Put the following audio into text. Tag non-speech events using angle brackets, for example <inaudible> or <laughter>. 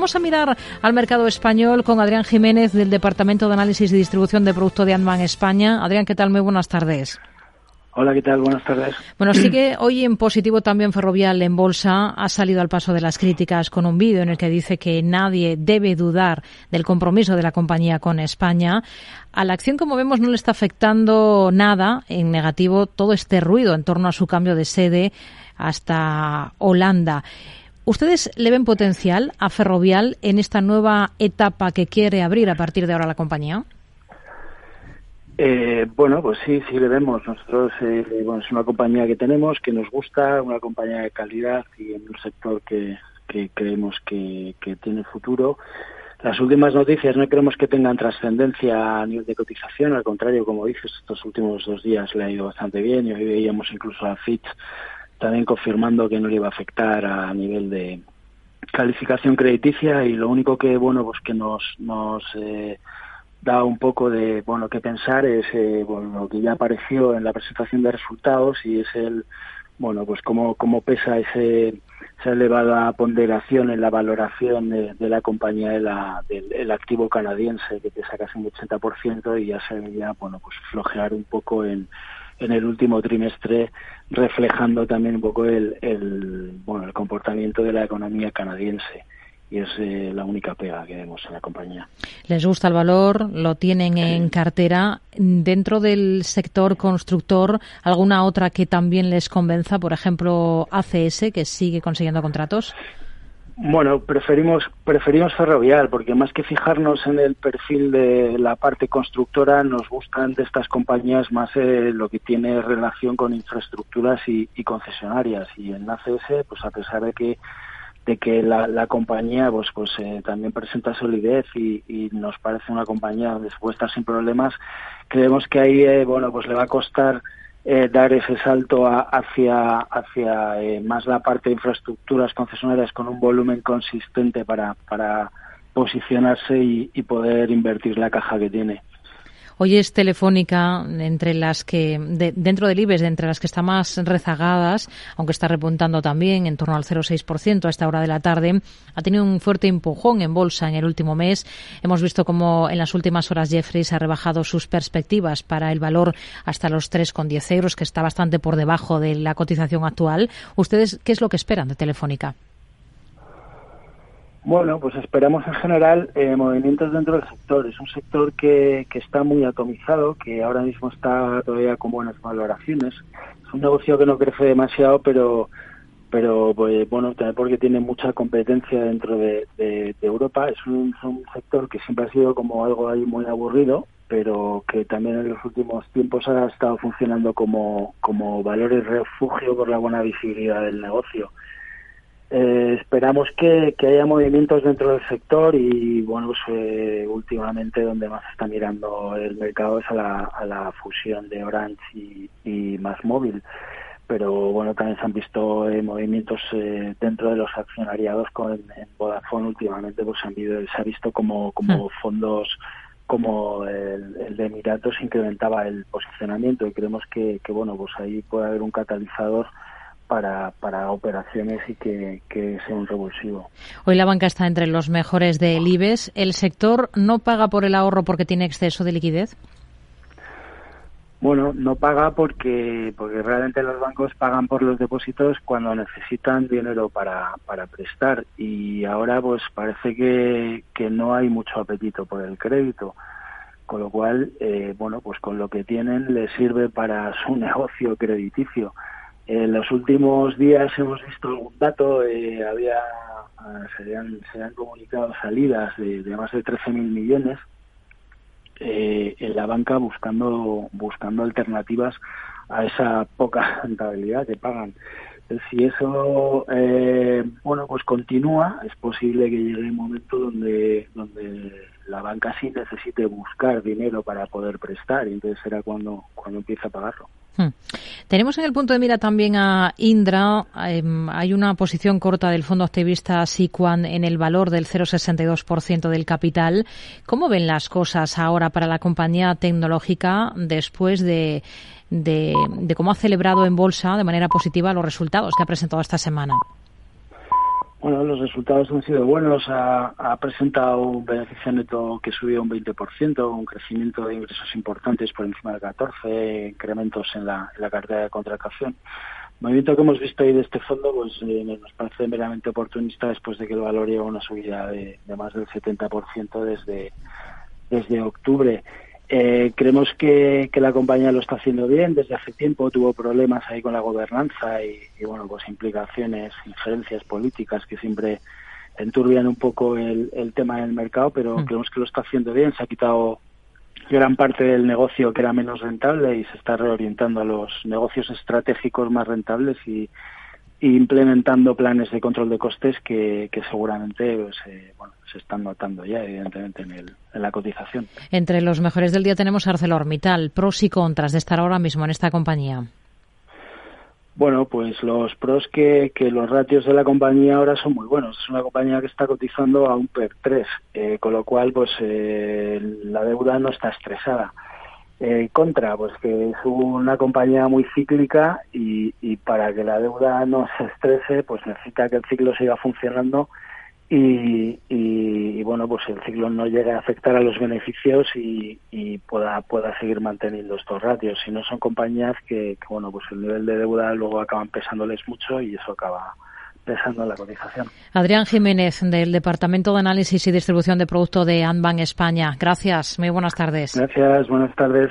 vamos a mirar al mercado español con Adrián Jiménez del Departamento de Análisis y Distribución de Producto de Anman España. Adrián, ¿qué tal? Muy buenas tardes. Hola, ¿qué tal? Buenas tardes. Bueno, sigue hoy en positivo también Ferrovial en bolsa. Ha salido al paso de las críticas con un vídeo en el que dice que nadie debe dudar del compromiso de la compañía con España. A la acción, como vemos, no le está afectando nada en negativo todo este ruido en torno a su cambio de sede hasta Holanda. ¿Ustedes le ven potencial a Ferrovial en esta nueva etapa que quiere abrir a partir de ahora la compañía? Eh, bueno, pues sí, sí le vemos. Nosotros, eh, bueno, es una compañía que tenemos, que nos gusta, una compañía de calidad y en un sector que, creemos que, tiene futuro. Las últimas noticias no creemos que tengan trascendencia a nivel de cotización, al contrario, como dices, estos últimos dos días le ha ido bastante bien y hoy veíamos incluso a Fitch también confirmando que no le iba a afectar a nivel de calificación crediticia y lo único que, bueno, pues que nos, nos eh, da un poco de bueno que pensar es eh, bueno lo que ya apareció en la presentación de resultados y es el bueno pues cómo cómo pesa ese esa elevada ponderación en la valoración de, la compañía de la, del activo canadiense que pesa casi un 80% y ya se veía bueno pues flojear un poco en en el último trimestre reflejando también un poco el, el bueno el comportamiento de la economía canadiense y es eh, la única pega que vemos en la compañía. ¿Les gusta el valor? ¿Lo tienen en cartera? Dentro del sector constructor, ¿alguna otra que también les convenza? Por ejemplo, ACS, que sigue consiguiendo contratos. Bueno, preferimos preferimos ferrovial porque más que fijarnos en el perfil de la parte constructora, nos gustan de estas compañías más eh, lo que tiene relación con infraestructuras y, y concesionarias. Y en ACS, pues a pesar de que de que la, compañía pues pues eh, también presenta solidez y, nos parece una compañía donde se puede estar sin problemas creemos que ahí eh, bueno pues le va a costar eh, dar ese salto hacia hacia más la parte de infraestructuras concesionarias con un volumen consistente para para posicionarse y poder invertir la caja que tiene Hoy es Telefónica entre las que, dentro del IBEX, entre las que está más rezagadas, aunque está repuntando también en torno al 0,6% a esta hora de la tarde, ha tenido un fuerte empujón en bolsa en el último mes. Hemos visto cómo en las últimas horas Jeffries ha rebajado sus perspectivas para el valor hasta los 3,10 euros, que está bastante por debajo de la cotización actual. ¿Ustedes qué es lo que esperan de Telefónica? Bueno, pues esperamos en general eh, movimientos dentro del sector. Es un sector que, que está muy atomizado, que ahora mismo está todavía con buenas valoraciones. Es un negocio que no crece demasiado, pero pero pues, bueno, también porque tiene mucha competencia dentro de, Europa. Es un, un, sector que siempre ha sido como algo ahí muy aburrido, pero que también en los últimos tiempos ha estado funcionando como, como valor y refugio por la buena visibilidad del negocio. Eh, esperamos que, haya movimientos dentro del sector y bueno pues eh, últimamente donde más está mirando el mercado es a la, fusión de Orange y, más móvil pero bueno también se han visto eh, movimientos dentro de los accionariados con en Vodafone últimamente pues han se ha visto como como hmm. fondos como el, de Emiratos incrementaba el posicionamiento y creemos que, que bueno pues ahí puede haber un catalizador para, para operaciones y que, sea un revulsivo. Hoy la banca está entre los mejores del IBEX. ¿El sector no paga por el ahorro porque tiene exceso de liquidez? Bueno, no paga porque, porque realmente los bancos pagan por los depósitos cuando necesitan dinero para, para prestar y ahora pues parece que, que no hay mucho apetito por el crédito con lo cual, eh, bueno, pues con lo que tienen les sirve para su <laughs> negocio crediticio. En los últimos días hemos visto algún dato, eh, había ah, se han, se han comunicado salidas de, más de 13.000 millones eh, en la banca buscando buscando alternativas a esa poca <laughs> rentabilidad que pagan. Si eso eh, bueno pues continúa, es posible que llegue un momento donde donde la banca sí necesite buscar dinero para poder prestar y entonces será cuando cuando empieza a pagarlo. Hmm. Tenemos en el punto de mira también a Indra. Em, hay una posición corta del fondo activista Siquan en el valor del 0,62% del capital. ¿Cómo ven las cosas ahora para la compañía tecnológica después de, de, cómo ha celebrado en bolsa de manera positiva los resultados que ha presentado esta semana? Bueno, los resultados han sido buenos. Ha, presentado un beneficio neto que subió un 20%, un crecimiento de ingresos importantes por encima del 14%, incrementos en la, en la cartera de contratación. El movimiento que hemos visto ahí de este fondo pues eh, nos parece meramente oportunista después de que el valor lleva una subida de, de más del 70% desde, desde octubre. Eh, creemos que, la compañía lo está haciendo bien desde hace tiempo, tuvo problemas ahí con la gobernanza y, bueno, pues implicaciones, injerencias políticas que siempre enturbian un poco el, tema del mercado, pero mm. creemos que lo está haciendo bien, se ha quitado gran parte del negocio que era menos rentable y se está reorientando a los negocios estratégicos más rentables y, implementando planes de control de costes que, seguramente pues, eh, bueno, se están notando ya, evidentemente, en, el, en la cotización. Entre los mejores del día tenemos ArcelorMittal. Pros y contras de estar ahora mismo en esta compañía. Bueno, pues los pros que, que los ratios de la compañía ahora son muy buenos. Es una compañía que está cotizando a un PER 3, eh, con lo cual pues eh, la deuda no está estresada. Eh, contra, pues que es una compañía muy cíclica y, y para que la deuda no se estrese, pues necesita que el ciclo siga funcionando y, y, bueno, pues el ciclo no llegue a afectar a los beneficios y, pueda, pueda seguir manteniendo estos ratios. Si no son compañías que, bueno, pues el nivel de deuda luego acaban pesándoles mucho y eso acaba pesando en la cotización. Adrián Jiménez, del Departamento de Análisis y Distribución de Producto de Anban España. Gracias, muy buenas tardes. Gracias, buenas tardes.